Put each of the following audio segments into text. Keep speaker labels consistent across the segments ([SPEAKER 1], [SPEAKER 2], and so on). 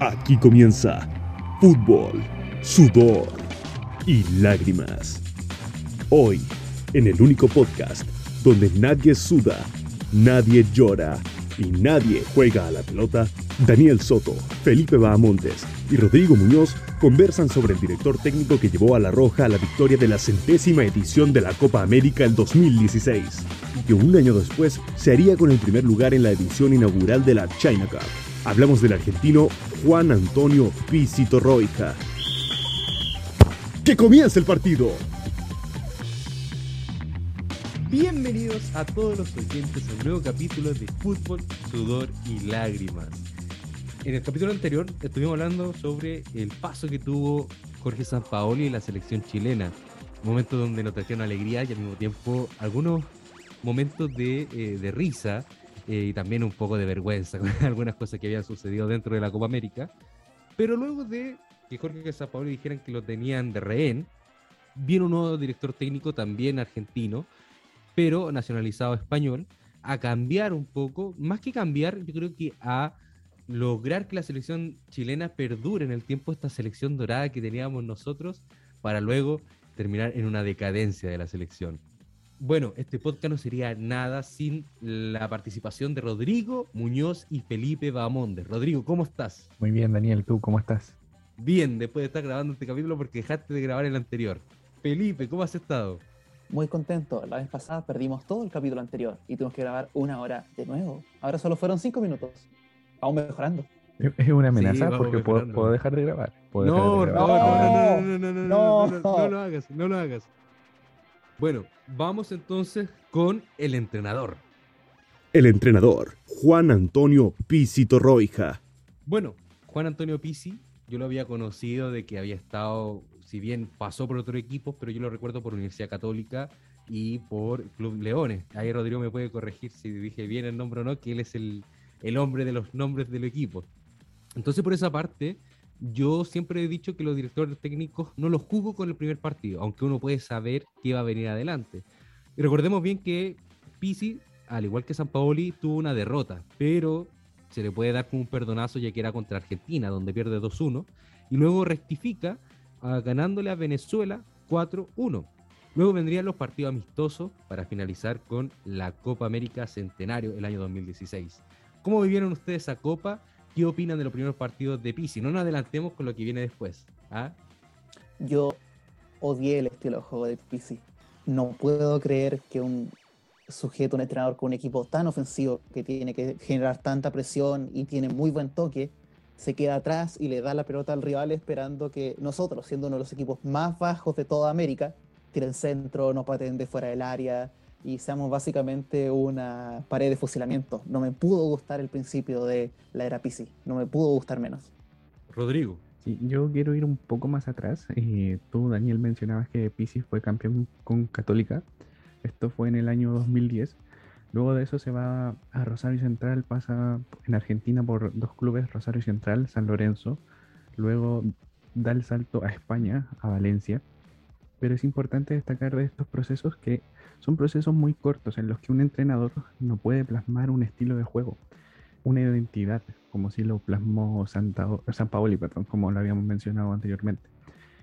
[SPEAKER 1] Aquí comienza fútbol, sudor y lágrimas. Hoy, en el único podcast donde nadie suda, nadie llora y nadie juega a la pelota, Daniel Soto, Felipe Bahamontes y Rodrigo Muñoz conversan sobre el director técnico que llevó a La Roja a la victoria de la centésima edición de la Copa América el 2016 y que un año después se haría con el primer lugar en la edición inaugural de la China Cup. Hablamos del argentino Juan Antonio Pisito Roija. ¡Que comience el partido!
[SPEAKER 2] Bienvenidos a todos los oyentes a un nuevo capítulo de Fútbol, Sudor y Lágrimas. En el capítulo anterior estuvimos hablando sobre el paso que tuvo Jorge Sampaoli en la selección chilena. Un momento donde nos trajeron alegría y al mismo tiempo algunos momentos de, eh, de risa eh, y también un poco de vergüenza con algunas cosas que habían sucedido dentro de la Copa América. Pero luego de que Jorge Sampaoli dijeran que lo tenían de rehén, vino un nuevo director técnico también argentino, pero nacionalizado español, a cambiar un poco, más que cambiar, yo creo que a lograr que la selección chilena perdure en el tiempo esta selección dorada que teníamos nosotros, para luego terminar en una decadencia de la selección. Bueno, este podcast no sería nada sin la participación de Rodrigo Muñoz y Felipe Bamonde. Rodrigo, ¿cómo estás?
[SPEAKER 3] Muy bien, Daniel, ¿tú cómo estás?
[SPEAKER 2] Bien, después de estar grabando este capítulo porque dejaste de grabar el anterior. Felipe, ¿cómo has estado?
[SPEAKER 4] Muy contento. La vez pasada perdimos todo el capítulo anterior y tuvimos que grabar una hora de nuevo. Ahora solo fueron cinco minutos. Vamos mejorando.
[SPEAKER 3] Es una amenaza sí, porque puedo, puedo, dejar de grabar.
[SPEAKER 2] No, no, no, no, no, no, no, no, no, no lo hagas, no lo hagas. Bueno, vamos entonces con el entrenador.
[SPEAKER 1] El entrenador, Juan Antonio Pisito Roija.
[SPEAKER 2] Bueno, Juan Antonio Pisi, yo lo había conocido de que había estado, si bien pasó por otro equipo, pero yo lo recuerdo por Universidad Católica y por Club Leones. Ahí Rodrigo me puede corregir si dije bien el nombre o no, que él es el, el hombre de los nombres del equipo. Entonces, por esa parte, yo siempre he dicho que los directores técnicos no los juzgo con el primer partido, aunque uno puede saber qué va a venir adelante. Y recordemos bien que Pisi, al igual que San Paoli, tuvo una derrota, pero se le puede dar como un perdonazo ya que era contra Argentina, donde pierde 2-1, y luego rectifica uh, ganándole a Venezuela 4-1. Luego vendrían los partidos amistosos para finalizar con la Copa América Centenario el año 2016. ¿Cómo vivieron ustedes esa Copa? ¿Qué opinan de los primeros partidos de Pisi? No nos adelantemos con lo que viene después. ¿ah?
[SPEAKER 4] Yo odié el estilo de juego de Pisi. No puedo creer que un sujeto, un entrenador con un equipo tan ofensivo que tiene que generar tanta presión y tiene muy buen toque, se queda atrás y le da la pelota al rival esperando que nosotros, siendo uno de los equipos más bajos de toda América, tiren centro, nos paten de fuera del área, y seamos básicamente una pared de fusilamiento. No me pudo gustar el principio de la era PC, no me pudo gustar menos.
[SPEAKER 2] Rodrigo.
[SPEAKER 3] Sí, yo quiero ir un poco más atrás. Eh, tú, Daniel, mencionabas que Pisi fue campeón con Católica. Esto fue en el año 2010. Luego de eso se va a Rosario Central, pasa en Argentina por dos clubes, Rosario Central, San Lorenzo. Luego da el salto a España, a Valencia. Pero es importante destacar de estos procesos que son procesos muy cortos en los que un entrenador no puede plasmar un estilo de juego, una identidad, como si lo plasmó Santa, San Paoli, perdón, como lo habíamos mencionado anteriormente.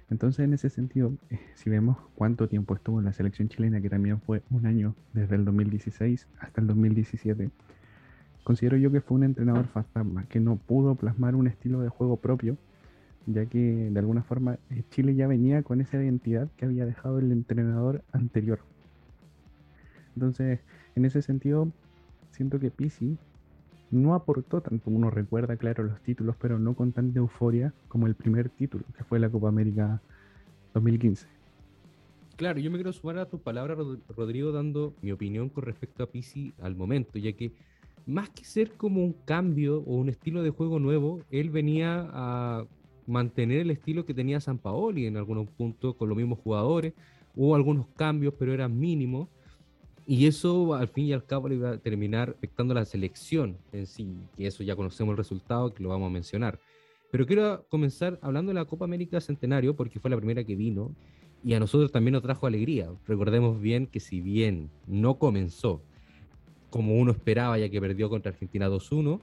[SPEAKER 3] Entonces, en ese sentido, eh, si vemos cuánto tiempo estuvo en la selección chilena, que también fue un año desde el 2016 hasta el 2017, considero yo que fue un entrenador fantasma, que no pudo plasmar un estilo de juego propio, ya que de alguna forma eh, Chile ya venía con esa identidad que había dejado el entrenador anterior. Entonces, en ese sentido, siento que Pisi no aportó tanto, uno recuerda, claro, los títulos, pero no con tanta euforia como el primer título, que fue la Copa América 2015.
[SPEAKER 2] Claro, yo me quiero sumar a tu palabra, Rodrigo, dando mi opinión con respecto a Pisi al momento, ya que más que ser como un cambio o un estilo de juego nuevo, él venía a mantener el estilo que tenía San Paoli en algunos puntos con los mismos jugadores. Hubo algunos cambios, pero eran mínimos. Y eso al fin y al cabo le iba a terminar afectando la selección en sí, que eso ya conocemos el resultado, que lo vamos a mencionar. Pero quiero comenzar hablando de la Copa América Centenario, porque fue la primera que vino y a nosotros también nos trajo alegría. Recordemos bien que si bien no comenzó como uno esperaba, ya que perdió contra Argentina 2-1,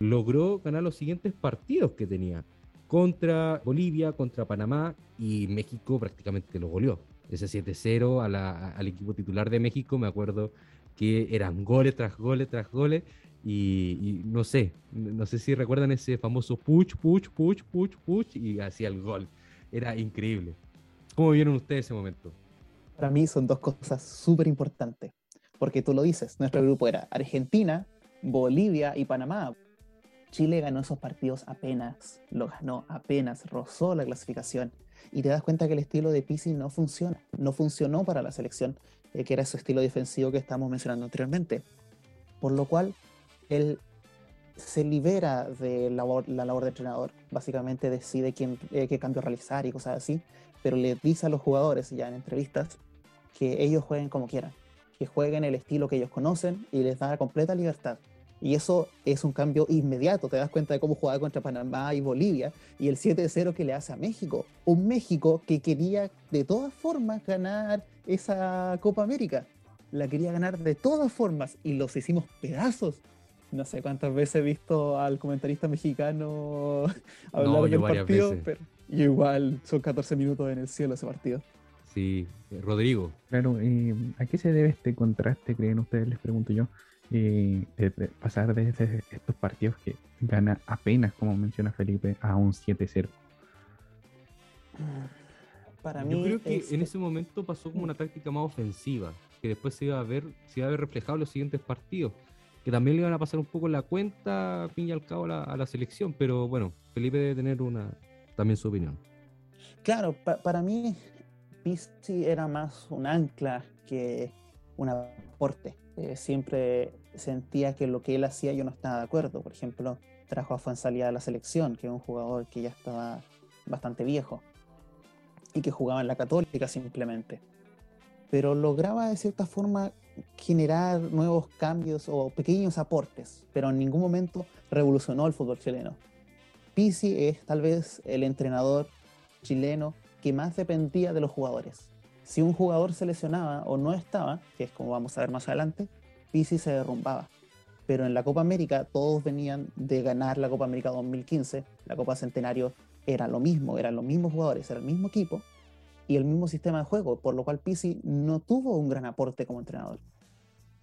[SPEAKER 2] logró ganar los siguientes partidos que tenía. Contra Bolivia, contra Panamá y México prácticamente lo goleó. Ese 7-0 al equipo titular de México, me acuerdo que eran goles tras goles tras goles. Y, no sé, no sé si recuerdan ese famoso push, push, push, push, push y hacía el gol. Era increíble. ¿Cómo vieron ustedes ese momento?
[SPEAKER 4] Para mí son dos cosas súper importantes, porque tú lo dices, nuestro grupo era Argentina, Bolivia y Panamá. Chile ganó esos partidos apenas, lo ganó apenas, rozó la clasificación. Y te das cuenta que el estilo de Pisi no funciona, no funcionó para la selección, eh, que era ese estilo defensivo que estamos mencionando anteriormente. Por lo cual, él se libera de la labor de entrenador, básicamente decide quién, eh, qué cambio realizar y cosas así, pero le dice a los jugadores ya en entrevistas que ellos jueguen como quieran, que jueguen el estilo que ellos conocen y les da completa libertad. Y eso es un cambio inmediato. Te das cuenta de cómo jugaba contra Panamá y Bolivia y el 7-0 que le hace a México. Un México que quería de todas formas ganar esa Copa América. La quería ganar de todas formas y los hicimos pedazos. No sé cuántas veces he visto al comentarista mexicano hablar del partido, pero igual son 14 minutos en el cielo ese partido.
[SPEAKER 2] Sí, eh, Rodrigo.
[SPEAKER 3] Claro, eh, ¿a qué se debe este contraste, creen ustedes? Les pregunto yo. Eh, de, pasar desde estos partidos que gana apenas, como menciona Felipe, a un 7-0.
[SPEAKER 2] Para mí, yo creo que en ese momento pasó como una táctica más ofensiva, que después se iba a ver, se iba a ver reflejado en los siguientes partidos, que también le iban a pasar un poco la cuenta, fin y al cabo, a la, selección, pero bueno, Felipe debe tener una también su opinión.
[SPEAKER 4] Claro, para mí Pizzi era más un ancla que un aporte. Eh, siempre sentía que lo que él hacía yo no estaba de acuerdo. Por ejemplo, trajo a Fuensalía a la selección, que es un jugador que ya estaba bastante viejo y que jugaba en la Católica simplemente. Pero lograba de cierta forma generar nuevos cambios o pequeños aportes, pero en ningún momento revolucionó el fútbol chileno. Pizzi es tal vez el entrenador chileno que más dependía de los jugadores. Si un jugador se lesionaba o no estaba, que es como vamos a ver más adelante, Pizzi se derrumbaba. Pero en la Copa América todos venían de ganar la Copa América 2015, la Copa Centenario era lo mismo, eran los mismos jugadores, era el mismo equipo y el mismo sistema de juego, por lo cual Pizzi no tuvo un gran aporte como entrenador.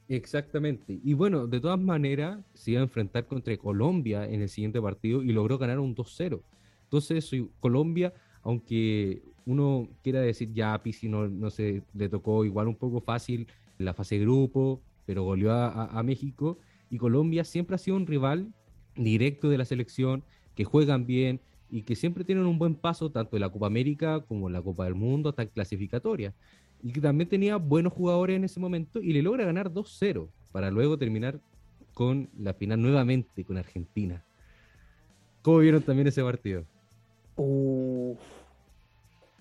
[SPEAKER 2] Exactamente. Y bueno, de todas maneras, se iba a enfrentar contra Colombia en el siguiente partido y logró ganar un 2-0. Entonces, Colombia aunque uno quiera decir ya a Pizzi no, no se le tocó igual un poco fácil en la fase grupo, pero goleó a, México y Colombia siempre ha sido un rival directo de la selección, que juegan bien y que siempre tienen un buen paso tanto en la Copa América como en la Copa del Mundo hasta clasificatoria. Y que también tenía buenos jugadores en ese momento y le logra ganar 2-0 para luego terminar con la final nuevamente con Argentina. ¿Cómo vieron también ese partido?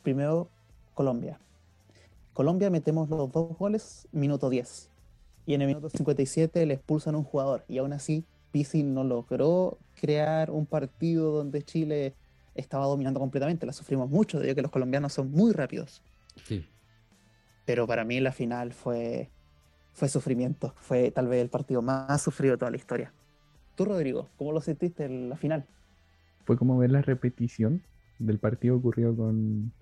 [SPEAKER 4] Primero, Colombia. Colombia metemos los dos goles, minuto 10. Y en el minuto 57 le expulsan a un jugador. Y aún así, Pizzi no logró crear un partido donde Chile estaba dominando completamente. La sufrimos mucho, debido a que los colombianos son muy rápidos.
[SPEAKER 2] Sí.
[SPEAKER 4] Pero para mí la final fue, fue sufrimiento. Fue tal vez el partido más sufrido de toda la historia. Tú, Rodrigo, ¿cómo lo sentiste en la final?
[SPEAKER 3] Fue como ver la repetición del partido ocurrido con,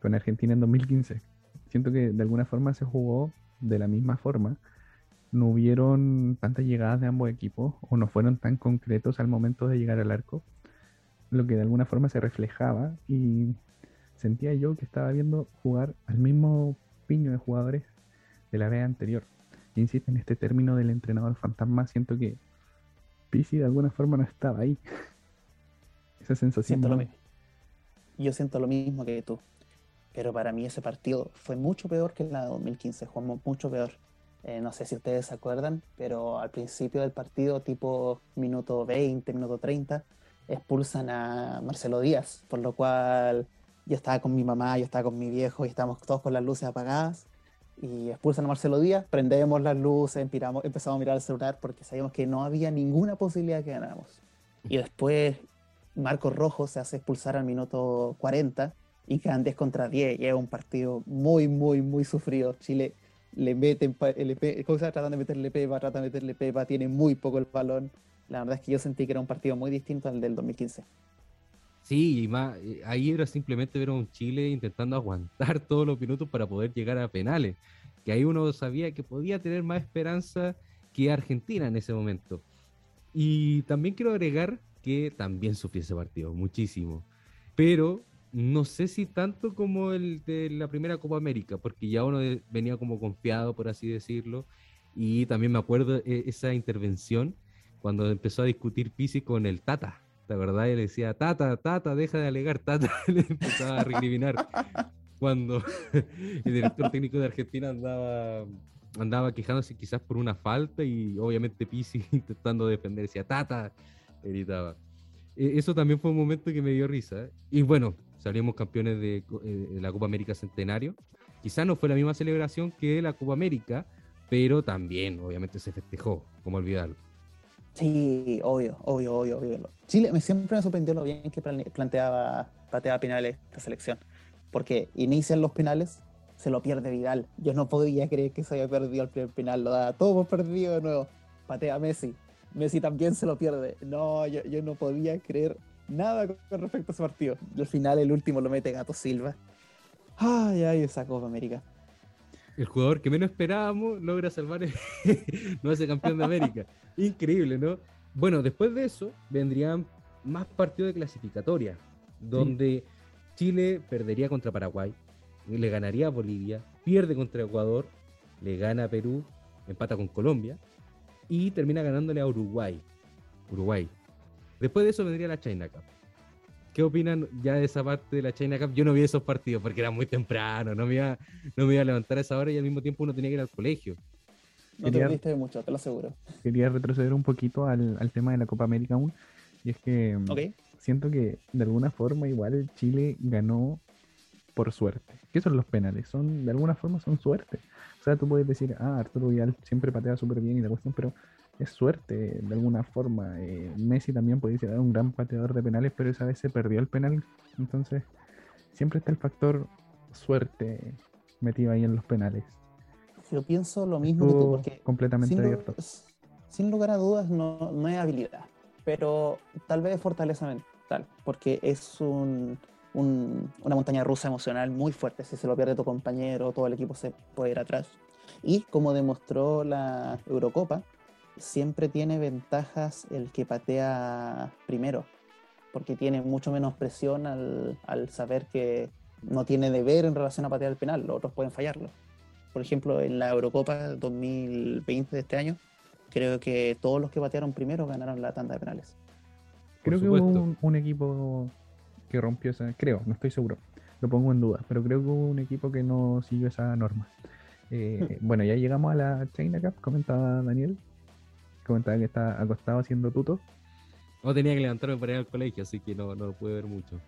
[SPEAKER 3] con Argentina en 2015. Siento que de alguna forma se jugó de la misma forma. No hubieron tantas llegadas de ambos equipos o no fueron tan concretos al momento de llegar al arco, lo que de alguna forma se reflejaba y sentía yo que estaba viendo jugar al mismo piño de jugadores de la vez anterior. Insisto en este término del entrenador fantasma, siento que Pisi de alguna forma no estaba ahí. Esa sensación.
[SPEAKER 4] Siento lo mismo. Yo siento lo mismo que tú. Pero para mí ese partido fue mucho peor que la de 2015. Jugamos mucho peor. Eh, no sé si ustedes se acuerdan, pero al principio del partido, tipo minuto 20, minuto 30, expulsan a Marcelo Díaz, por lo cual yo estaba con mi mamá, yo estaba con mi viejo y estábamos todos con las luces apagadas. Y expulsan a Marcelo Díaz, prendemos las luces, empezamos, empezamos a mirar el celular porque sabíamos que no había ninguna posibilidad que ganáramos. Y después Marcos Rojo se hace expulsar al minuto 40 y quedan 10 contra 10 y es un partido muy, muy, muy sufrido. Chile le meten, le, ¿cómo se tratan de meterle pepa, tratan de meterle pepa, tiene muy poco el balón la verdad es que yo sentí que era un partido muy distinto al del 2015.
[SPEAKER 2] Sí, y más, eh, ahí era simplemente ver a un Chile intentando aguantar todos los minutos para poder llegar a penales. Que ahí uno sabía que podía tener más esperanza que Argentina en ese momento. Y también quiero agregar que también sufrí ese partido, muchísimo. Pero no sé si tanto como el de la primera Copa América, porque ya uno venía como confiado, por así decirlo. Y también me acuerdo eh, esa intervención cuando empezó a discutir Pisi con el Tata. ¿Te acordás? Y le decía, Tata, Tata, deja de alegar, Tata. Le empezaba a recriminar. Cuando el director técnico de Argentina andaba, andaba quejándose quizás por una falta y obviamente Pisi intentando defender, decía, Tata, gritaba. Eh, Eso también fue un momento que me dio risa. Y bueno, salimos campeones eh, de la Copa América Centenario. Quizás no fue la misma celebración que la Copa América, pero también obviamente se festejó, como olvidarlo.
[SPEAKER 4] Sí, obvio, obvio, obvio, obvio. Chile me, siempre me sorprendió lo bien que planteaba, pateaba penales esta selección. Porque inician los penales, se lo pierde Vidal. Yo no podía creer que se había perdido el primer penal, lo daba todo perdido de nuevo. Patea Messi. Messi también se lo pierde. No, yo no podía creer nada con, respecto a ese partido. Y al final, el último lo mete Gato Silva. Ay, ay, esa Copa América.
[SPEAKER 2] El jugador que menos esperábamos logra salvar, no hace campeón de América. Increíble, ¿no? Bueno, después de eso vendrían más partidos de clasificatoria, donde Chile perdería contra Paraguay, le ganaría a Bolivia, pierde contra Ecuador, le gana a Perú, empata con Colombia y termina ganándole a Uruguay. Uruguay. Después de eso vendría la China Cup. ¿Qué opinan ya de esa parte de la China Cup? Yo no vi esos partidos porque era muy temprano, no me iba, no me iba a levantar a esa hora y al mismo tiempo uno tenía que ir al colegio.
[SPEAKER 4] No te
[SPEAKER 3] Quería-
[SPEAKER 4] perdiste de mucho, te lo aseguro.
[SPEAKER 3] Quería retroceder un poquito al, al tema de la Copa América aún. Y es que mm, siento que de alguna forma igual Chile ganó por suerte. ¿Qué son los penales? Son, de alguna forma son suerte. O sea, tú puedes decir, ah, Arturo Vidal siempre patea súper bien y la cuestión, pero es suerte de alguna forma. Eh, Messi también puede ser un gran pateador de penales, pero esa vez se perdió el penal. Entonces, siempre está el factor suerte metido ahí en los penales.
[SPEAKER 4] Yo pienso lo mismo que tú, porque
[SPEAKER 3] completamente
[SPEAKER 4] sin,
[SPEAKER 3] abierto.
[SPEAKER 4] sin lugar a dudas no, no es habilidad, pero tal vez es fortaleza mental, porque es un, un- una montaña rusa emocional muy fuerte. Si se lo pierde tu compañero, todo el equipo se puede ir atrás. Y como demostró la Eurocopa, siempre tiene ventajas el que patea primero, porque tiene mucho menos presión al, al saber que no tiene deber en relación a patear el penal, los otros pueden fallarlo. Por ejemplo, en la Eurocopa 2020 de este año, creo que todos los que patearon primero ganaron la tanda de penales.
[SPEAKER 3] Creo que hubo un, un equipo que rompió esa. Creo, no estoy seguro. Lo pongo en duda. Pero creo que hubo un equipo que no siguió esa norma. Eh, bueno, ya llegamos a la China Cup, comentaba Daniel. Comentaba que está acostado haciendo tuto.
[SPEAKER 2] No tenía que levantarme para ir al colegio, así que no, no lo pude ver mucho.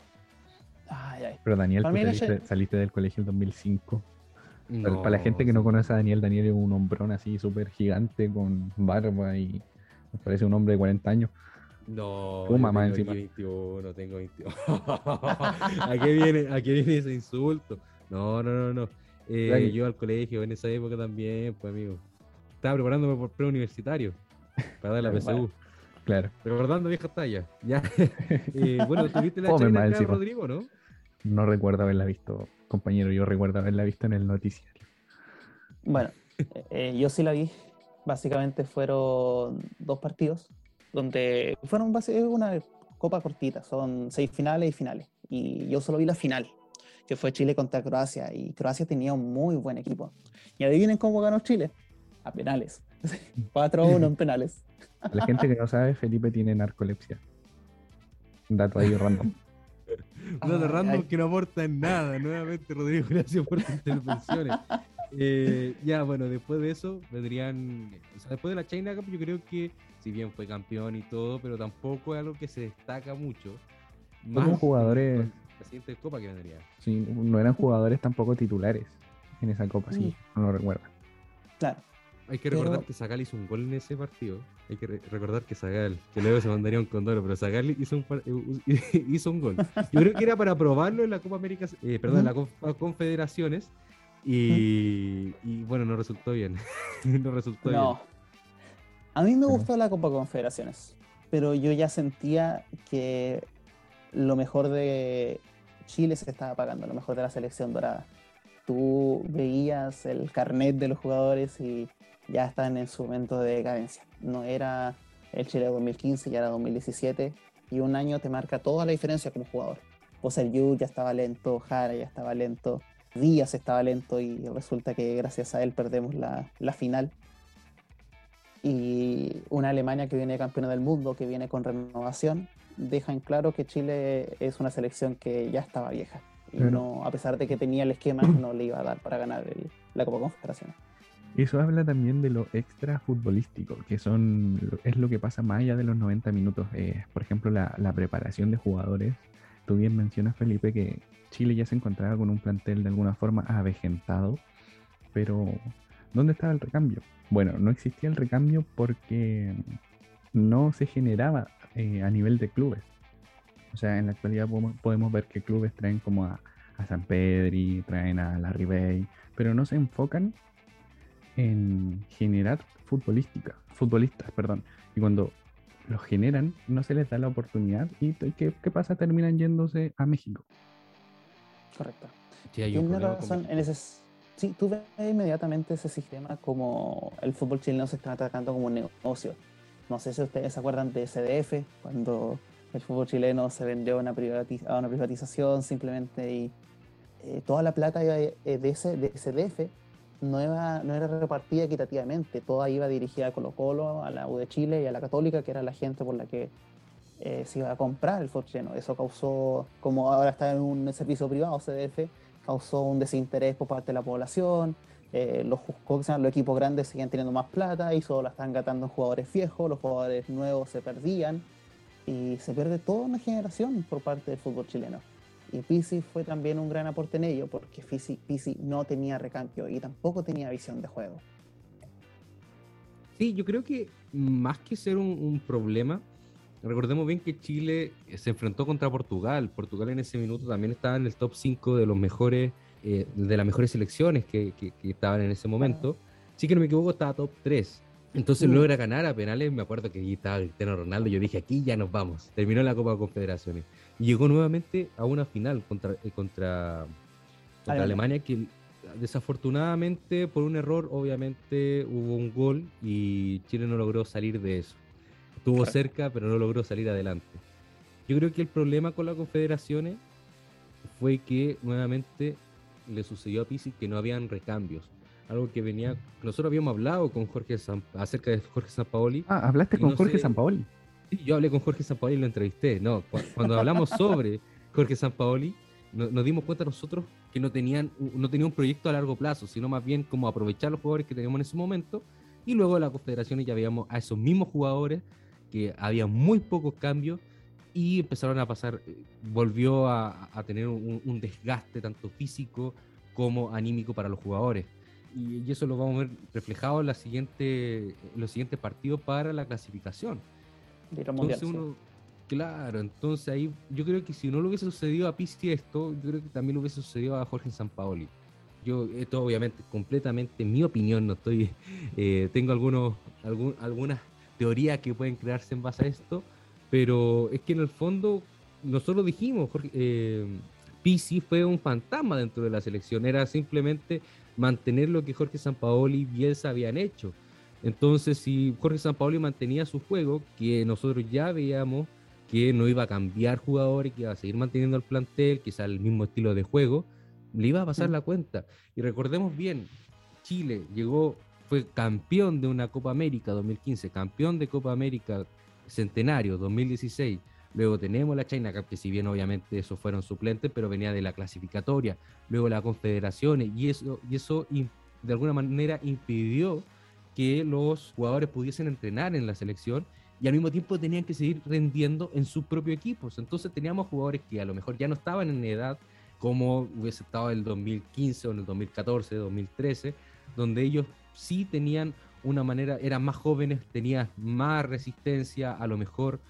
[SPEAKER 4] Ay, ay.
[SPEAKER 3] Pero Daniel, tú saliste, del colegio en 2005. Para,
[SPEAKER 2] No,
[SPEAKER 3] para la gente que no conoce a Daniel, Daniel es un hombrón así súper gigante con barba y me parece un hombre de 40 años.
[SPEAKER 2] No,
[SPEAKER 3] Tu mamá
[SPEAKER 2] tengo
[SPEAKER 3] encima.
[SPEAKER 2] aquí 21, tengo 21. ¿A qué viene, a qué viene ese insulto? No, no, no, no. Eh, yo al colegio en esa época también, pues amigo. Estaba preparándome por preuniversitario para dar la. PSU.
[SPEAKER 3] Claro.
[SPEAKER 2] Recordando viejas tallas. Ya. Eh, bueno, tuviste la
[SPEAKER 3] Fome
[SPEAKER 2] acá,
[SPEAKER 3] encima.
[SPEAKER 2] Rodrigo, ¿no?
[SPEAKER 3] No recuerdo haberla visto, compañero. Yo recuerdo haberla visto en el noticiario.
[SPEAKER 4] Bueno, eh, eh, yo sí la vi. Básicamente fueron dos partidos donde fueron una copa cortita, son seis finales y finales. Y yo solo vi la final, que fue Chile contra Croacia. Y Croacia tenía un muy buen equipo. Y adivinen cómo ganó Chile. A penales. 4-1 en penales.
[SPEAKER 3] La gente que no sabe, Felipe tiene narcolepsia. Un dato ahí random.
[SPEAKER 2] Un dato random
[SPEAKER 4] ay.
[SPEAKER 2] que no aporta en nada. Nuevamente, Rodrigo, gracias por tus intervenciones. Eh, ya, bueno, después de eso vendrían. O sea, después de la China Cup, yo creo que, si bien fue campeón y todo, pero tampoco es algo que se destaca mucho.
[SPEAKER 3] Fueron jugadores-
[SPEAKER 2] con La siguiente copa que vendría.
[SPEAKER 3] Sí, no eran jugadores tampoco titulares en esa copa, sí, no lo recuerdo.
[SPEAKER 4] Claro.
[SPEAKER 2] Hay que
[SPEAKER 4] Pero-
[SPEAKER 2] recordar que Zagal hizo un gol en ese partido. Hay que re- recordar que Zagal, que luego se mandaría un condoro, pero Zagal hizo un, eh, hizo un gol. Yo creo que era para probarlo en la Copa América, eh, perdón, en la Copa Confederaciones. Y, y bueno, no resultó bien. no resultó
[SPEAKER 4] No.
[SPEAKER 2] bien.
[SPEAKER 4] A mí me gustó la Copa Confederaciones. pero yo ya sentía que lo mejor de Chile se estaba pagando, lo mejor de la selección dorada. Tú veías el carnet de los jugadores y ya están en su momento de decadencia. No era el Chile de 2015, ya era 2017, y un año te marca toda la diferencia como jugador. Yu ya estaba lento, Jara ya estaba lento, Díaz estaba lento y resulta que gracias a él perdemos la, la final. Y una Alemania que viene campeona del mundo, que viene con renovación, deja en claro que Chile es una selección que ya estaba vieja. Y no, a pesar de que tenía el esquema, no le iba a dar para ganar la Copa Confederaciones.
[SPEAKER 3] Eso habla también de lo extra futbolístico, que son es lo que pasa más allá de los 90 minutos. Eh, por ejemplo, la, preparación de jugadores. Tú bien mencionas, Felipe, que Chile ya se encontraba con un plantel de alguna forma avejentado, pero ¿dónde estaba el recambio? Bueno, no existía el recambio porque no se generaba eh, a nivel de clubes. O sea, en la actualidad podemos, ver que clubes traen como a, San Pedri, traen a la Bay, pero no se enfocan en generar futbolística, futbolistas, perdón. Y cuando los generan, no se les da la oportunidad. ¿Y qué, pasa? Terminan yéndose a México.
[SPEAKER 4] Correcto. Sí, en ese, sí, tú ves inmediatamente ese sistema como el fútbol chileno se está atacando como un negocio. No sé si ustedes se acuerdan de SDF, cuando el fútbol chileno se vendió a una, a una privatización simplemente y eh, toda la plata de, ese, de SDF no, era repartida equitativamente, toda iba dirigida a Colo Colo, a la U de Chile y a la Católica, que era la gente por la que eh, se iba a comprar el fútbol chileno. Eso causó, como ahora está en un servicio privado, CDF, causó un desinterés por parte de la población, eh, los, los equipos grandes siguen teniendo más plata y solo la están gatando en jugadores viejos, los jugadores nuevos se perdían y se pierde toda una generación por parte del fútbol chileno. Y Pisi fue también un gran aporte en ello porque Pisi, no tenía recambio y tampoco tenía visión de juego.
[SPEAKER 2] Sí, yo creo que más que ser un, un problema, recordemos bien que Chile se enfrentó contra Portugal. Portugal en ese minuto también estaba en el top 5 de los mejores eh, de las mejores selecciones que, estaban en ese momento. Sí que no me equivoco, estaba top 3. Entonces mm. logra ganar a penales. Me acuerdo que allí estaba Cristiano Ronaldo. Yo dije, aquí ya nos vamos. Terminó la Copa de Confederaciones. Y llegó nuevamente a una final contra, eh, contra, Alemania. que desafortunadamente, por un error, obviamente hubo un gol y Chile no logró salir de eso. Estuvo cerca, pero no logró salir adelante. Yo creo que el problema con las confederaciones fue que nuevamente le sucedió a Pisi que no habían recambios. Algo que venía. Nosotros habíamos hablado con Jorge acerca de Jorge Sampaoli.
[SPEAKER 3] Ah, hablaste con Jorge Sampaoli.
[SPEAKER 2] Sí, yo hablé con Jorge Sampaoli y lo entrevisté. No, cuando hablamos sobre Jorge Sampaoli, nos dimos cuenta nosotros que no tenían, no tenía un proyecto a largo plazo, sino más bien como aprovechar los jugadores que teníamos en ese momento. Y luego de la confederación ya veíamos a esos mismos jugadores que había muy pocos cambios y empezaron a pasar, eh, volvió a, tener un, desgaste tanto físico como anímico para los jugadores. Y, eso lo vamos a ver reflejado en, la siguiente, los siguientes partidos para la clasificación.
[SPEAKER 4] entonces uno,
[SPEAKER 2] Claro, entonces ahí yo creo que si no lo hubiese sucedido a Pisti esto, yo creo que también lo hubiese sucedido a Jorge Sampaoli. Yo, esto obviamente completamente mi opinión, no estoy, eh, tengo algunos, algún, algunas teorías que pueden crearse en base a esto, pero es que en el fondo, nosotros dijimos, Jorge, eh, Pisi fue un fantasma dentro de la selección, era simplemente mantener lo que Jorge Sampaoli y Bielsa habían hecho. Entonces, si Jorge Sampaoli mantenía su juego, que nosotros ya veíamos que no iba a cambiar jugadores, que iba a seguir manteniendo el plantel, quizá el mismo estilo de juego, le iba a pasar la cuenta. Y recordemos bien, Chile llegó, fue campeón de una Copa América 2015, campeón de Copa América Centenario 2016. Luego tenemos la China Cup, que si bien obviamente esos fueron suplentes, pero venía de la clasificatoria. Luego la Confederaciones, y eso, y eso de alguna manera impidió que los jugadores pudiesen entrenar en la selección y al mismo tiempo tenían que seguir rendiendo en sus propios equipos. Entonces teníamos jugadores que a lo mejor ya no estaban en edad como hubiese estado en el 2015 o en el 2014, 2013, donde ellos sí tenían una manera, eran más jóvenes, tenían más resistencia, a lo mejor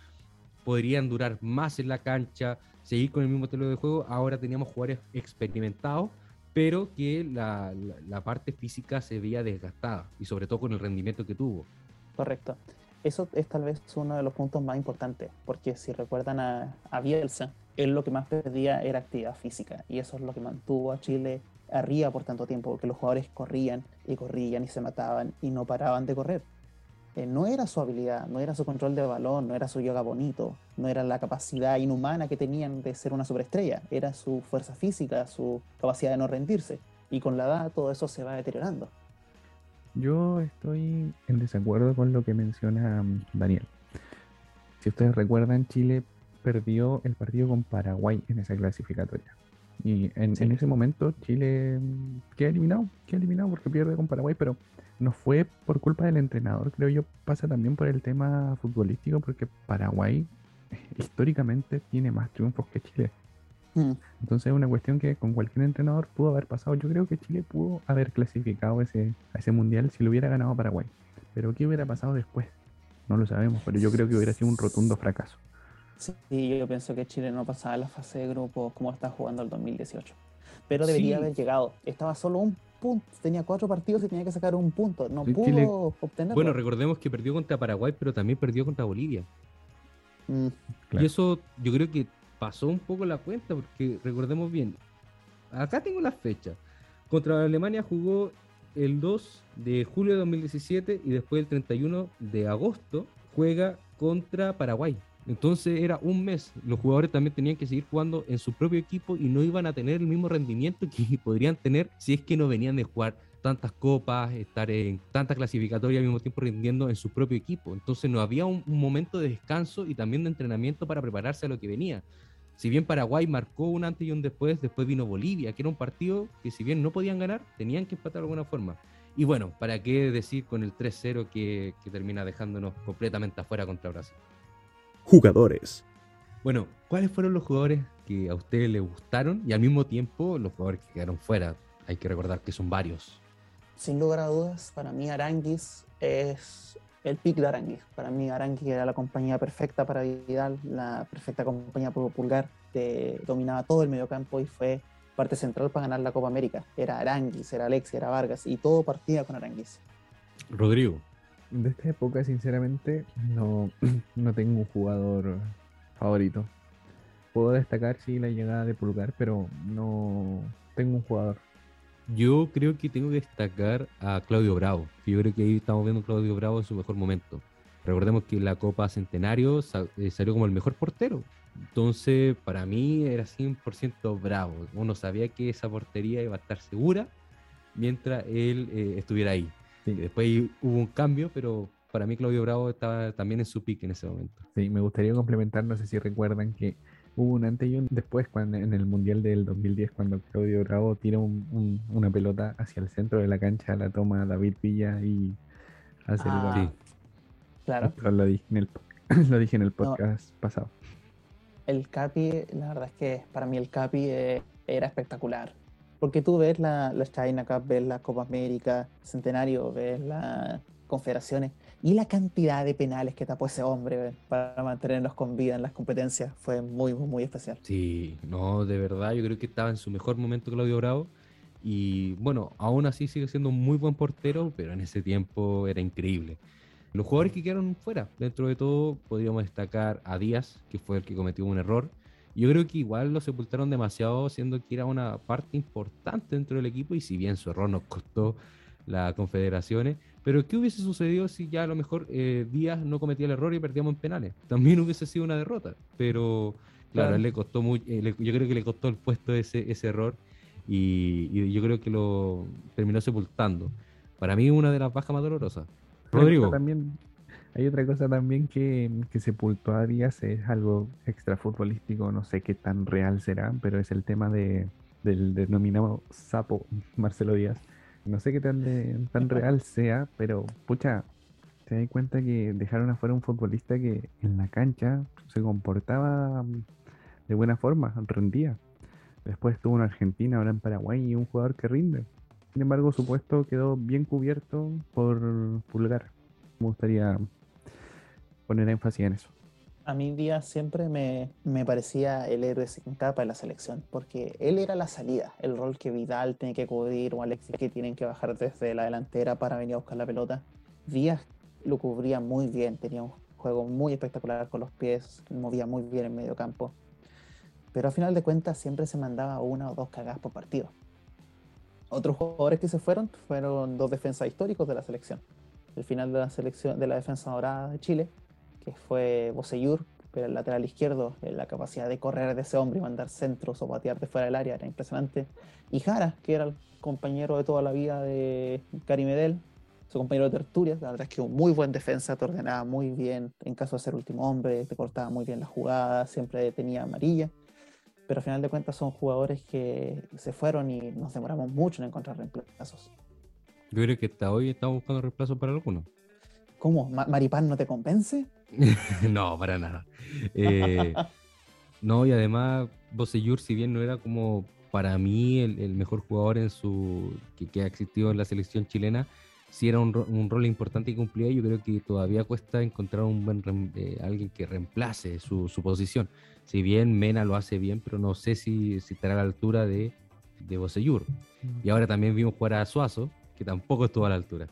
[SPEAKER 2] podrían durar más en la cancha, seguir con el mismo estilo de juego. Ahora teníamos jugadores experimentados, pero que la, parte física se veía desgastada y sobre todo con el rendimiento que tuvo.
[SPEAKER 4] Correcto. eso es tal vez uno de los puntos más importantes, porque si recuerdan a, a Bielsa, él lo que más pedía era actividad física, y eso es lo que mantuvo a Chile arriba por tanto tiempo, porque los jugadores corrían y corrían y se mataban y no paraban de correr. No era su habilidad, no era su control de balón, no era su yoga bonito, no era la capacidad inhumana que tenían de ser una superestrella, era su fuerza física, su capacidad de no rendirse. Y con la edad todo eso se va deteriorando.
[SPEAKER 3] Yo estoy en desacuerdo con lo que menciona mm, Daniel. Si ustedes recuerdan, Chile perdió el partido con Paraguay en esa clasificatoria. Y en,
[SPEAKER 4] Sí.
[SPEAKER 3] en ese momento Chile mm, queda eliminado, queda eliminado porque pierde con Paraguay, pero no fue por culpa del entrenador, creo yo, pasa también por el tema futbolístico, porque Paraguay históricamente tiene más triunfos que Chile.
[SPEAKER 4] Mm,
[SPEAKER 3] Entonces es una cuestión que con cualquier entrenador pudo haber pasado. Yo creo que Chile pudo haber clasificado ese, a ese mundial si lo hubiera ganado Paraguay. Pero ¿qué hubiera pasado después? No lo sabemos, pero yo creo que hubiera sido un rotundo fracaso.
[SPEAKER 4] Sí, yo pienso que Chile no pasaba la fase de grupos como está jugando el 2018. Pero debería
[SPEAKER 2] Sí.
[SPEAKER 4] haber llegado. Estaba solo un punto, tenía cuatro partidos y tenía que sacar un punto. No pudo obtenerlo.
[SPEAKER 2] Bueno, recordemos que perdió contra Paraguay, pero también perdió contra Bolivia.
[SPEAKER 4] Mm,
[SPEAKER 3] Claro.
[SPEAKER 2] Y eso yo creo que pasó un poco la cuenta, porque recordemos bien, acá tengo la fecha. Contra Alemania jugó el 2 de julio de 2017 y después el 31 de agosto juega contra Paraguay. Entonces era un mes. Los jugadores también tenían que seguir jugando en su propio equipo y no iban a tener el mismo rendimiento que podrían tener si es que no venían de jugar tantas copas, estar en tanta clasificatoria al mismo tiempo rindiendo en su propio equipo. Entonces no había un, un momento de descanso y también de entrenamiento para prepararse a lo que venía. Si bien Paraguay marcó un antes y un después, después vino Bolivia, que era un partido que si bien no podían ganar, tenían que empatar de alguna forma. Y bueno, ¿para qué decir con el 3-0 que, que termina dejándonos completamente afuera contra Brasil?
[SPEAKER 1] Jugadores.
[SPEAKER 2] Bueno, ¿cuáles fueron los jugadores que a ustedes les gustaron y al mismo tiempo los jugadores que quedaron fuera? Hay que recordar que son varios.
[SPEAKER 4] sin lugar a dudas, para mí Aranguis es el pick de Aranguis. Para mí Aranguis era la compañía perfecta para Vidal, la perfecta compañía para Pulgar, que dominaba todo el mediocampo y fue parte central para ganar la Copa América. Era Aranguis, era Alexia, era Vargas y todo partía con Aranguis.
[SPEAKER 2] Rodrigo.
[SPEAKER 3] De esta época, sinceramente, no, no tengo un jugador favorito. Puedo destacar, sí, la llegada de Pulgar, pero no tengo un jugador.
[SPEAKER 2] Yo creo que tengo que destacar a Claudio Bravo. Yo creo que ahí estamos viendo a Claudio Bravo en su mejor momento. Recordemos que la Copa Centenario eh, salió como el mejor portero. Entonces, para mí era 100% Bravo. Uno sabía que esa portería iba a estar segura mientras él eh, estuviera ahí.
[SPEAKER 3] Sí.
[SPEAKER 2] Después hubo un cambio, pero para mí Claudio Bravo estaba también en su pique en ese momento.
[SPEAKER 3] Sí, me gustaría complementar, no sé si recuerdan que hubo un antes y un después cuando, en el Mundial del 2010 cuando Claudio Bravo tira un- un- una pelota hacia el centro de la cancha, la toma David Villa y hace el
[SPEAKER 4] Ah,
[SPEAKER 3] gol.
[SPEAKER 2] Sí.
[SPEAKER 4] Claro.
[SPEAKER 3] Lo dije en el, lo dije en el podcast pasado.
[SPEAKER 4] El Capi, la verdad es que para mí el Capi eh, era espectacular. Porque tú ves la, la China Cup, ves la Copa América, Centenario, ves las confederaciones y la cantidad de penales que tapó ese hombre para mantenernos con vida en las competencias fue muy, muy, muy especial.
[SPEAKER 2] Sí, no, de verdad, yo creo que estaba en su mejor momento Claudio Bravo. Y bueno, aún así sigue siendo un muy buen portero, pero en ese tiempo era increíble. Los jugadores que quedaron fuera, dentro de todo, podríamos destacar a Díaz, que fue el que cometió un error. Yo creo que igual lo sepultaron demasiado, siendo que era una parte importante dentro del equipo, y si bien su error nos costó las confederaciones, pero ¿qué hubiese sucedido si ya a lo mejor eh, Díaz no cometía el error y perdíamos en penales? También hubiese sido una derrota, pero claro,
[SPEAKER 4] Claro.
[SPEAKER 2] le costó muy, eh, le- yo creo que le costó el puesto ese, ese error y, y yo creo que lo terminó sepultando. Para mí una de las bajas más dolorosas. Rodrigo.
[SPEAKER 3] También, hay otra cosa también que, que sepultó a Díaz, es algo extra futbolístico, no sé qué tan real será, pero es el tema de, del denominado sapo Marcelo Díaz. No sé qué tan, de- tan real sea, pero pucha, te das cuenta que dejaron afuera un futbolista que en la cancha se comportaba mm, de buena forma, rendía. Después estuvo en Argentina, ahora en Paraguay y un jugador que rinde. Sin embargo, su puesto quedó bien cubierto por Pulgar. Me gustaría poner énfasis en eso.
[SPEAKER 4] A mí Díaz siempre me, me parecía el héroe sin capa de la selección, porque él era la salida, el rol que Vidal tiene que cubrir o Alexis que tienen que bajar desde la delantera para venir a buscar la pelota. Díaz lo cubría muy bien, tenía un juego muy espectacular con los pies, movía muy bien en medio campo. Pero a final de cuentas siempre se mandaba una o dos cagadas por partido. Otros jugadores que se fueron fueron dos defensas históricos de la selección. El final de la selección de la defensa dorada de Chile, que fue Boseyur, pero el lateral izquierdo, eh, la capacidad de correr de ese hombre y mandar centros o patear de fuera del área era impresionante. Y Jara, que era el compañero de toda la vida de Cari Medel, su compañero de tertulia, la verdad es que un muy buen defensa, te ordenaba muy bien en caso de ser último hombre, te cortaba muy bien la jugada, siempre tenía amarilla. Pero al final de cuentas son jugadores que se fueron y nos demoramos mucho en encontrar reemplazos.
[SPEAKER 2] Yo creo que hasta hoy estamos buscando reemplazos para algunos.
[SPEAKER 4] ¿Cómo? ¿Maripán no te convence?
[SPEAKER 2] no, para nada. Eh, no, y además, Boseyur, si bien no era como para mí el, mejor jugador en su que, ha existido en la selección chilena, sí era un, un, rol importante y cumplía. Yo creo que todavía cuesta encontrar un buen eh, alguien que reemplace su, su, posición. Si bien Mena lo hace bien, pero no sé si, si estará a la altura de, de Boseyur. Y ahora también vimos jugar a Suazo, que tampoco estuvo a la altura.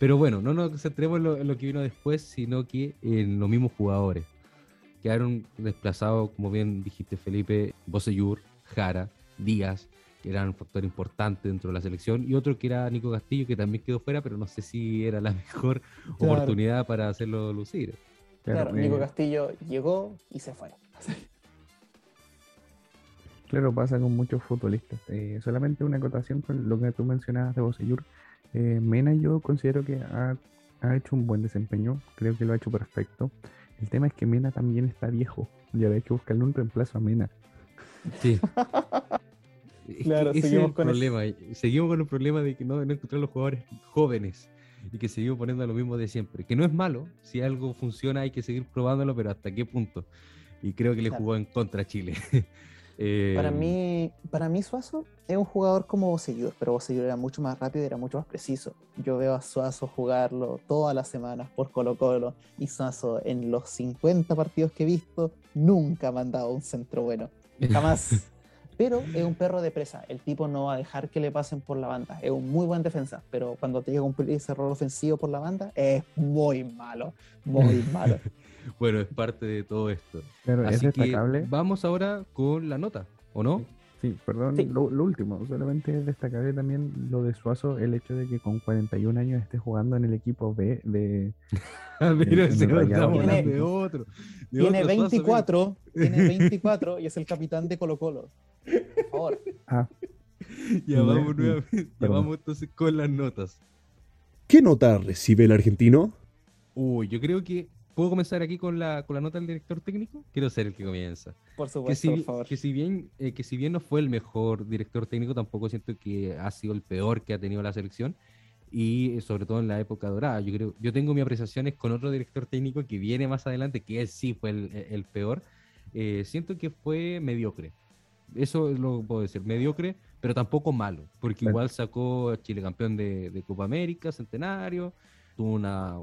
[SPEAKER 2] Pero bueno, no nos centremos en lo, que vino después, sino que en los mismos jugadores. Quedaron desplazados, como bien dijiste Felipe, Boseyur, Jara, Díaz, que eran un factor importante dentro de la selección, y otro que era Nico Castillo, que también quedó fuera, pero no sé si era la mejor oportunidad para hacerlo lucir.
[SPEAKER 4] Claro, Nico eh, Castillo llegó y se fue.
[SPEAKER 3] Claro, pasa con muchos futbolistas. Eh, solamente una acotación con lo que tú mencionabas de Boseyur. Eh, Mena yo considero que ha, hecho un buen desempeño, creo que lo ha hecho perfecto. El tema es que Mena también está viejo, ya hay que buscarle un reemplazo a Mena.
[SPEAKER 2] Sí. claro, seguimos con el problema. Seguimos con el problema de que no, no encontrar los jugadores jóvenes y que seguimos poniendo lo mismo de siempre. Que no es malo, si algo funciona hay que seguir probándolo, pero hasta qué punto. Y creo que le jugó en contra a Chile.
[SPEAKER 4] para, em, mí, para mí Suazo es un jugador como Boseyur, pero Boseyur era mucho más rápido y era mucho más preciso. Yo veo a Suazo jugarlo todas las semanas por Colo Colo y Suazo en los 50 partidos que he visto nunca ha mandado un centro bueno. Jamás. Pero es un perro de presa. El tipo no va a dejar que le pasen por la banda. Es un muy buen defensa, pero cuando te llega un error ofensivo por la banda, es muy malo. Muy malo.
[SPEAKER 2] bueno, es parte de todo esto. Así que vamos ahora con la nota, ¿o no?
[SPEAKER 3] Sí, perdón, Lo, último, solamente es destacable también lo de Suazo, el hecho de que con 41 años esté jugando en el equipo B de...
[SPEAKER 2] Ah, mira, de otro.
[SPEAKER 4] tiene 24, tiene 24 y es el capitán de Colo Colo. Por favor.
[SPEAKER 2] Ah. Ya vamos nuevamente, ya vamos entonces con las notas.
[SPEAKER 1] ¿Qué nota recibe el argentino?
[SPEAKER 2] Uy, yo creo que ¿Puedo comenzar aquí con la, con la nota del director técnico? Quiero ser el que comienza.
[SPEAKER 4] Por supuesto,
[SPEAKER 2] que
[SPEAKER 4] si, por favor.
[SPEAKER 2] Que si, bien, eh, que si bien no fue el mejor director técnico, tampoco siento que ha sido el peor que ha tenido la selección. Y eh, sobre todo en la época dorada. Yo creo, yo tengo mis apreciaciones con otro director técnico que viene más adelante, que él sí fue el, el peor. Eh, siento que fue mediocre. Eso es lo que puedo decir, mediocre, pero tampoco malo, porque igual sacó a Chile campeón de, de Copa América, centenario, tuvo una,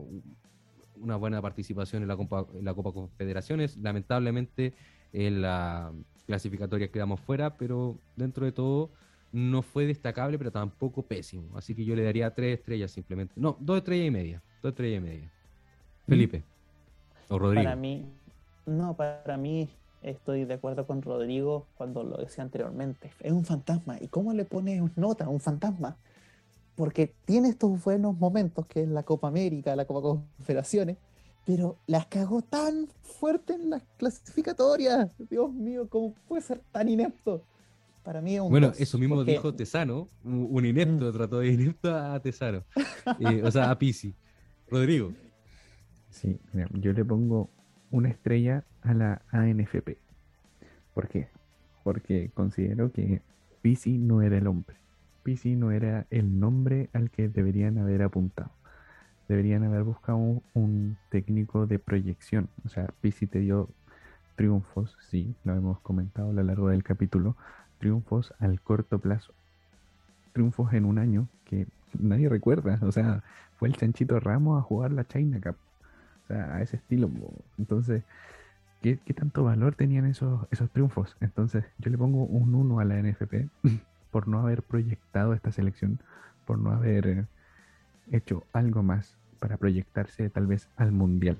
[SPEAKER 2] una buena participación en la, Copa, en la Copa Confederaciones. Lamentablemente en la clasificatoria quedamos fuera, pero dentro de todo no fue destacable, pero tampoco pésimo. Así que yo le daría tres estrellas simplemente. No, dos estrellas y media. Dos estrellas y media. ¿Mm? Felipe. O Rodrigo.
[SPEAKER 4] Para mí, no, para mí estoy de acuerdo con Rodrigo cuando lo decía anteriormente. Es un fantasma. ¿Y cómo le pones nota a un fantasma? Porque tiene estos buenos momentos, que es la Copa América, la Copa Confederaciones, pero las cagó tan fuerte en las clasificatorias. Dios mío, ¿cómo puede ser tan inepto? Para mí es un
[SPEAKER 2] Bueno, eso mismo dijo Tesano, un inepto, mm. trató de inepto a Tesano, eh, o sea, a Pisi. Rodrigo.
[SPEAKER 3] Sí, yo le pongo una estrella a la ANFP. ¿Por qué? Porque considero que Pisi no era el hombre. PC no era el nombre al que deberían haber apuntado. Deberían haber buscado un, técnico de proyección. O sea, PC te dio triunfos, sí, lo hemos comentado a lo largo del capítulo, triunfos al corto plazo. Triunfos en un año que nadie recuerda. O sea, fue el Chanchito Ramos a jugar la China Cup. O sea, a ese estilo. Entonces, ¿qué, tanto valor tenían esos, esos triunfos? Entonces, yo le pongo un 1 a la NFP por no haber proyectado esta selección, por no haber eh, hecho algo más para proyectarse tal vez al mundial?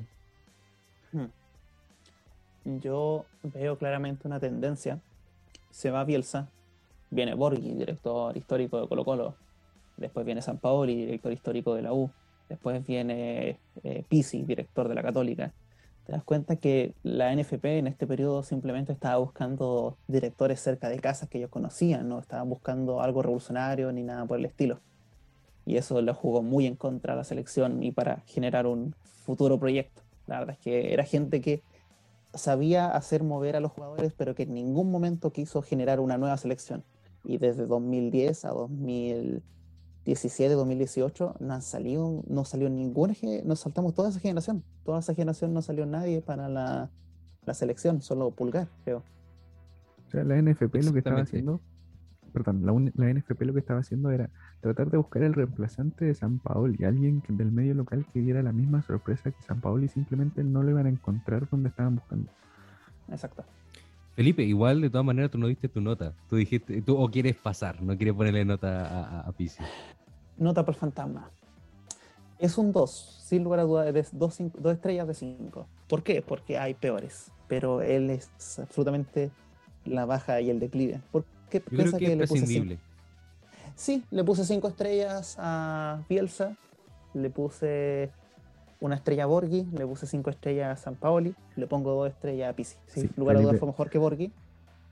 [SPEAKER 4] Hmm. Yo veo claramente una tendencia. Se va Bielsa, viene Borghi, director histórico de Colo Colo, después viene San Paoli, director histórico de la U, después viene eh, Pisi, director de la Católica. Te das cuenta que la NFP en este periodo simplemente estaba buscando directores cerca de casas que ellos conocían, no estaban buscando algo revolucionario ni nada por el estilo. Y eso le jugó muy en contra a la selección y para generar un futuro proyecto. La verdad es que era gente que sabía hacer mover a los jugadores, pero que en ningún momento quiso generar una nueva selección. Y desde 2010 a 2017, 2018, no han salido, no salió ninguna, nos saltamos toda esa generación. Toda esa generación no salió nadie para la, la selección, solo Pulgar, creo.
[SPEAKER 3] O sea, la NFP lo que estaba haciendo, perdón, la, la, NFP lo que estaba haciendo era tratar de buscar el reemplazante de San Paoli, alguien que, del medio local que diera la misma sorpresa que San Paoli, simplemente no lo iban a encontrar donde estaban buscando.
[SPEAKER 4] Exacto.
[SPEAKER 2] Felipe, igual de todas maneras tú no diste tu nota. Tú dijiste, tú o quieres pasar, no quieres ponerle nota a, a, Pisi.
[SPEAKER 4] Nota por fantasma. Es un 2, sin lugar a dudas, de dos, dos estrellas de 5. ¿Por qué? Porque hay peores. Pero él es absolutamente la baja y el declive. ¿Por qué
[SPEAKER 2] Yo creo que, que es prescindible.
[SPEAKER 4] Sí, le puse 5 estrellas a Bielsa, le puse una estrella a Borghi, le puse cinco estrellas a San Paoli, le pongo dos estrellas a Pisi. Sin lugar a dudas fue mejor que Borghi,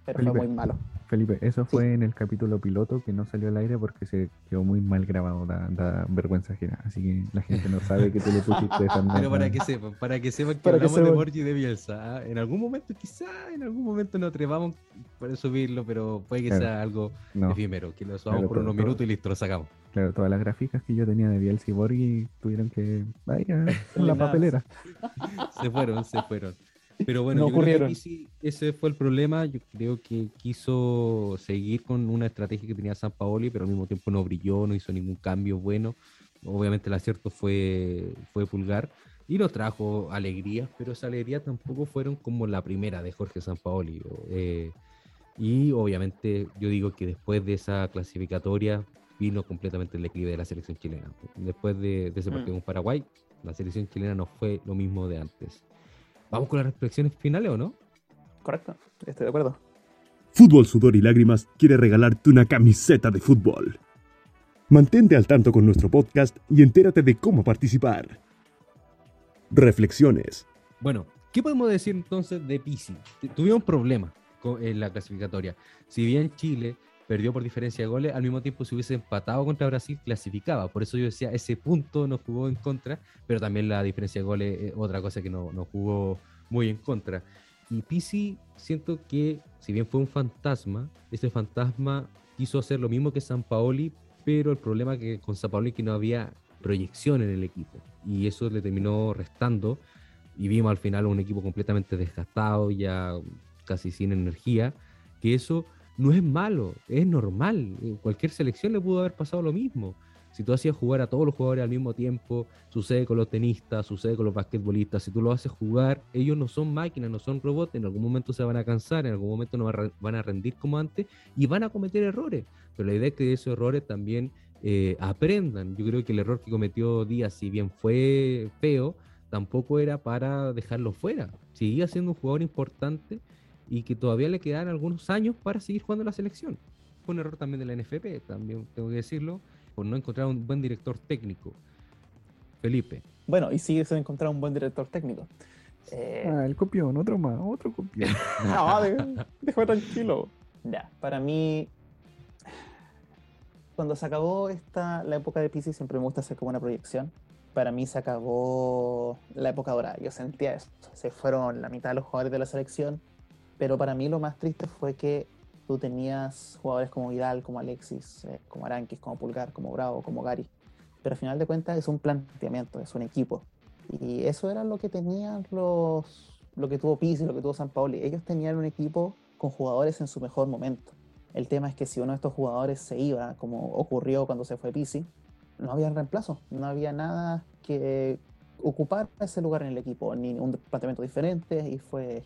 [SPEAKER 4] pero fue muy malo.
[SPEAKER 3] Felipe, eso fue en el capítulo piloto que no salió al aire porque se quedó muy mal grabado, da, vergüenza ajena. Así que la gente no sabe que tú le pusiste esa
[SPEAKER 2] Pero para que sepan, para que sepan que para hablamos de Borgi y de Bielsa. ¿ah? En algún momento, quizá en algún momento nos atrevamos para subirlo, pero puede que sea algo efímero, que lo subamos por unos minutos y listo, lo sacamos.
[SPEAKER 3] Claro, todas las gráficas que yo tenía de Bielsa y Borgi tuvieron que vaya en la papelera.
[SPEAKER 2] se fueron, se fueron. Pero bueno, yo ese fue el problema. Yo creo que quiso seguir con una estrategia que tenía San Paoli, pero al mismo tiempo no brilló, no hizo ningún cambio bueno. Obviamente el acierto fue, fue pulgar y nos trajo alegrías, pero esa alegría tampoco fueron como la primera de Jorge San Paoli. Eh, y obviamente yo digo que después de esa clasificatoria vino completamente el declive de la selección chilena. Después de, ese partido mm. con Paraguay, la selección chilena no fue lo mismo de antes. ¿Vamos con las reflexiones finales o no?
[SPEAKER 4] Correcto, estoy de acuerdo.
[SPEAKER 1] Fútbol, Sudor y Lágrimas quiere regalarte una camiseta de fútbol. Mantente al tanto con nuestro podcast y entérate de cómo participar. Reflexiones.
[SPEAKER 2] Bueno, ¿qué podemos decir entonces de Pisi? Tuvieron un problema en la clasificatoria. Si bien Chile perdió por diferencia de goles, al mismo tiempo si hubiese empatado contra Brasil, clasificaba. Por eso yo decía, ese punto no jugó en contra, pero también la diferencia de goles es otra cosa que no, no jugó muy en contra. Y Pisi, siento que, si bien fue un fantasma, ese fantasma quiso hacer lo mismo que San Paoli, pero el problema que con San Paoli que no había proyección en el equipo. Y eso le terminó restando. Y vimos al final un equipo completamente desgastado, ya casi sin energía, que eso no es malo, es normal. Cualquier selección le pudo haber pasado lo mismo. Si tú hacías jugar a todos los jugadores al mismo tiempo, sucede con los tenistas, sucede con los basquetbolistas. Si tú lo haces jugar, ellos no son máquinas, no son robots. En algún momento se van a cansar, en algún momento no van a rendir como antes y van a cometer errores. Pero la idea es que esos errores también eh, aprendan. Yo creo que el error que cometió Díaz, si bien fue feo, tampoco era para dejarlo fuera. Seguía siendo un jugador importante y que todavía le quedan algunos años para seguir jugando la selección. Fue un error también de la NFP, también tengo que decirlo, por no encontrar un buen director técnico. Felipe.
[SPEAKER 4] Bueno, y sigue sin encontrar un buen director técnico.
[SPEAKER 3] Eh... Ah, el copión, otro más, otro copión.
[SPEAKER 4] no, déjame tranquilo. Ya, para mí, cuando se acabó esta, la época de Pisces, siempre me gusta hacer como una proyección. Para mí se acabó la época dorada. Yo sentía eso. Se fueron la mitad de los jugadores de la selección pero para mí lo más triste fue que tú tenías jugadores como Vidal, como Alexis, eh, como Aranquis, como Pulgar, como Bravo, como Gary. Pero al final de cuentas es un planteamiento, es un equipo. Y eso era lo que tenían los. lo que tuvo Pizzi, lo que tuvo San Paoli. Ellos tenían un equipo con jugadores en su mejor momento. El tema es que si uno de estos jugadores se iba, como ocurrió cuando se fue Pizzi, no había reemplazo, no había nada que ocupar ese lugar en el equipo, ni un planteamiento diferente, y fue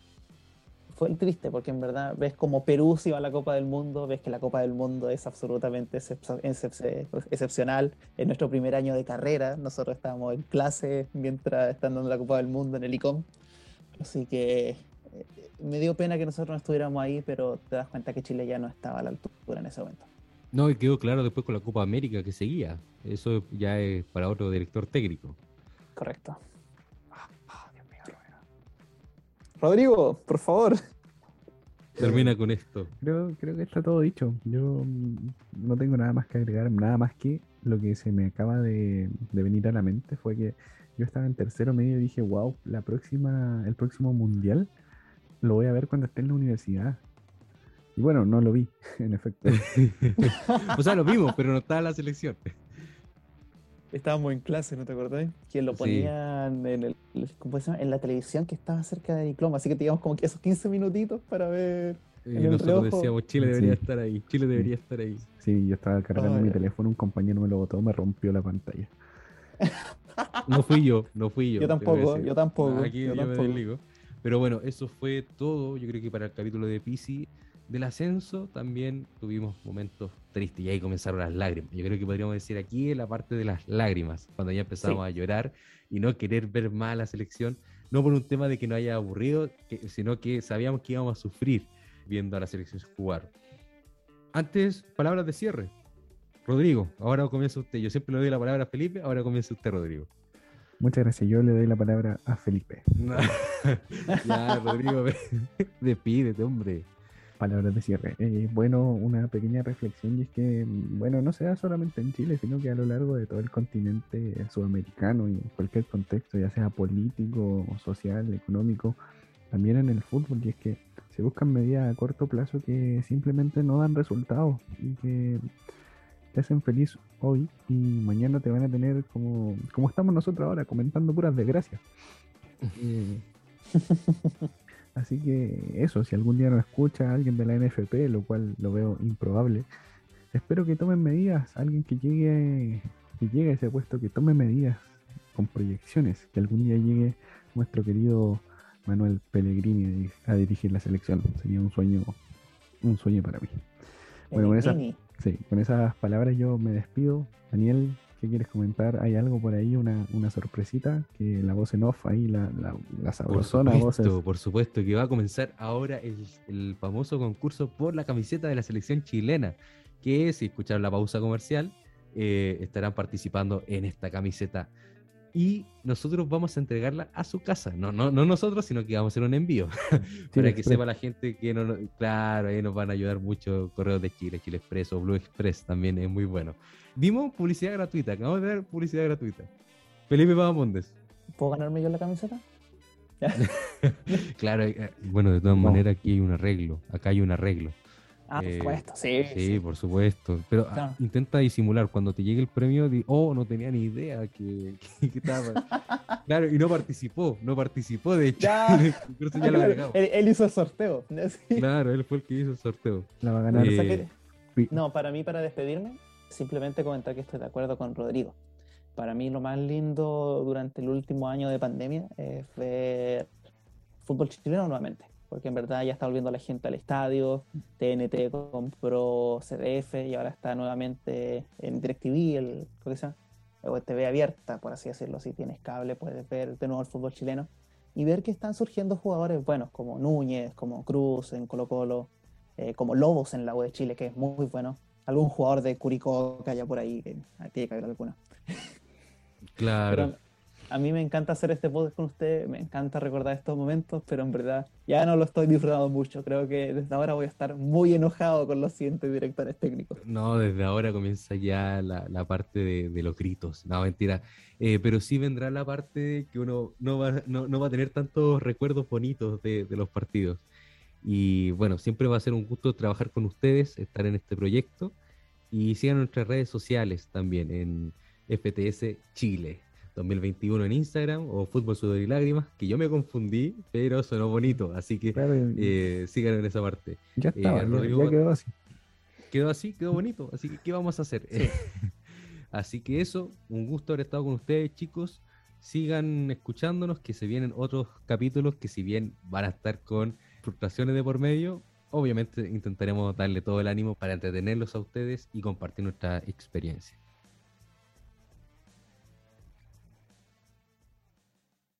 [SPEAKER 4] fue el triste, porque en verdad ves como Perú se iba a la Copa del Mundo, ves que la Copa del Mundo es absolutamente excep- excep- excepcional. En nuestro primer año de carrera, nosotros estábamos en clase mientras están dando la Copa del Mundo en el ICOM. Así que eh, me dio pena que nosotros no estuviéramos ahí, pero te das cuenta que Chile ya no estaba a la altura en ese momento.
[SPEAKER 2] No, y quedó claro después con la Copa América que seguía. Eso ya es para otro director técnico.
[SPEAKER 4] Correcto. Rodrigo, por favor.
[SPEAKER 2] Termina con esto.
[SPEAKER 3] Creo, creo que está todo dicho. Yo mm, no tengo nada más que agregar, nada más que lo que se me acaba de, de venir a la mente fue que yo estaba en tercero medio y dije, wow, la próxima, el próximo mundial lo voy a ver cuando esté en la universidad. Y bueno, no lo vi, en efecto.
[SPEAKER 2] o sea, lo vimos, pero no estaba en la selección.
[SPEAKER 4] Estábamos en clase, ¿no te acordás? Que lo
[SPEAKER 2] Sí.
[SPEAKER 4] ponían en, el, ¿cómo se llama? en la televisión que estaba cerca del diploma, así que teníamos como que esos 15 minutitos para ver.
[SPEAKER 2] Y nosotros
[SPEAKER 4] reojo.
[SPEAKER 2] decíamos, Chile debería
[SPEAKER 3] Sí.
[SPEAKER 2] estar ahí, Chile debería estar ahí.
[SPEAKER 3] Sí, yo estaba cargando mi teléfono, un compañero me lo botó, me rompió la pantalla.
[SPEAKER 2] No fui yo, no fui yo.
[SPEAKER 4] Yo tampoco, yo tampoco.
[SPEAKER 2] Aquí
[SPEAKER 4] yo
[SPEAKER 2] yo, me
[SPEAKER 4] tampoco.
[SPEAKER 2] desligo. Pero bueno, eso fue todo. Yo creo que para el capítulo de Pisi del ascenso también tuvimos momentos tristes y ahí comenzaron las lágrimas. Yo creo que podríamos decir aquí en la parte de las lágrimas, cuando ya empezamos a llorar y no querer ver más a la selección, no por un tema de que no haya aburrido, que- sino que sabíamos que íbamos a sufrir viendo a la selección jugar. Antes, palabras de cierre. Rodrigo, ahora comienza usted. Yo siempre le doy la palabra a Felipe, ahora comienza usted, Rodrigo.
[SPEAKER 3] Muchas gracias, yo le doy la palabra a Felipe.
[SPEAKER 2] ya, Rodrigo, despídete, hombre.
[SPEAKER 3] Palabras de cierre. Eh, bueno, una pequeña reflexión y es que, mm, bueno, no sea solamente en Chile, sino que a lo largo de todo el continente sudamericano y en cualquier contexto, ya sea político, social, económico, también en el fútbol, y es que se buscan medidas a corto plazo que simplemente no dan resultados y que te hacen feliz hoy y mañana te van a tener como, como estamos nosotros ahora, comentando puras desgracias. Eh, Así que eso, si algún día nos escucha alguien de la NFP, lo cual lo veo improbable, espero que tomen medidas, alguien que llegue, que llegue a ese puesto, que tome medidas con proyecciones, que algún día llegue nuestro querido Manuel Pellegrini a dir- a dirigir la selección. Sería un sueño, un sueño para mí. Bueno, con
[SPEAKER 4] Pellegrini.
[SPEAKER 3] sí, con esas palabras yo me despido. Daniel, ¿qué quieres comentar? ¿Hay algo por ahí, una, una sorpresita? Que la voz en off ahí, la, la, la
[SPEAKER 2] Por
[SPEAKER 3] sabrosona
[SPEAKER 2] supuesto, por supuesto que va a comenzar ahora el, el famoso concurso por la camiseta de la selección chilena, que si escucharon la pausa comercial, eh, estarán participando en esta camiseta. Y nosotros vamos a entregarla a su casa. No, no, no nosotros, sino que vamos a hacer un envío. Para que sepa la gente que no, claro, ahí nos van a ayudar mucho correos de Chile, Chile Express o Blue Express también es muy bueno. Dimos publicidad gratuita, acabamos de dar publicidad gratuita. Felipe Pavamondes.
[SPEAKER 4] ¿Puedo ganarme yo la camiseta?
[SPEAKER 2] Claro, eh, bueno, de todas
[SPEAKER 3] No.
[SPEAKER 2] maneras aquí hay un arreglo, acá hay un arreglo.
[SPEAKER 4] Ah,
[SPEAKER 2] Eh,
[SPEAKER 4] por supuesto, sí.
[SPEAKER 2] Sí,
[SPEAKER 4] sí.
[SPEAKER 2] por supuesto. Pero ah, intenta disimular cuando te llegue el premio, di, oh, no tenía ni idea que, que- que estaba. claro, y no participó, no participó, de hecho.
[SPEAKER 4] Ya.
[SPEAKER 2] en el concurso ya lo
[SPEAKER 4] él, él hizo el sorteo. Sí.
[SPEAKER 2] Claro, él fue el que hizo el sorteo.
[SPEAKER 3] La va a ganar.
[SPEAKER 2] Eh,
[SPEAKER 4] O sea que-
[SPEAKER 3] Pi-
[SPEAKER 4] No, para mí, para despedirme, simplemente comentar que estoy de acuerdo con Rodrigo. Para mí lo más lindo durante el último año de pandemia es ver fútbol chileno nuevamente, porque en verdad ya está volviendo la gente al estadio, TNT compró CDF y ahora está nuevamente en DirecTV, el, ¿cómo se llama? O TV abierta, por así decirlo, si tienes cable puedes ver de nuevo el fútbol chileno y ver que están surgiendo jugadores buenos como Núñez, como Cruz en Colo Colo, eh, como Lobos en la U de Chile, que es muy bueno. Algún jugador de Curicó que haya por ahí, que tiene que haber alguno.
[SPEAKER 2] Claro.
[SPEAKER 4] Pero a mí me encanta hacer este podcast con ustedes, me encanta recordar estos momentos, pero en verdad ya no lo estoy disfrutando mucho. Creo que desde ahora voy a estar muy enojado con los siguientes directores técnicos.
[SPEAKER 2] No, desde ahora comienza ya la, la parte de, de los gritos. No, mentira. Eh, pero sí vendrá la parte que uno no va, no, no va a tener tantos recuerdos bonitos de, de los partidos. Y bueno, siempre va a ser un gusto trabajar con ustedes, estar en este proyecto. Y sigan nuestras redes sociales también en FTS Chile 2021 en Instagram o Fútbol Sudor y Lágrimas, que yo me confundí, pero sonó bonito. Así que
[SPEAKER 3] Claro,
[SPEAKER 2] eh, sigan en esa parte.
[SPEAKER 3] ya estaba, ya-
[SPEAKER 2] Rodrigo-
[SPEAKER 3] ya, quedó así.
[SPEAKER 2] quedó así, quedó bonito. Así que, ¿qué vamos a hacer? así que eso, un gusto haber estado con ustedes, chicos. Sigan escuchándonos, que se vienen otros capítulos que si bien van a estar con frustraciones de por medio, obviamente intentaremos darle todo el ánimo para entretenerlos a ustedes y compartir nuestra experiencia.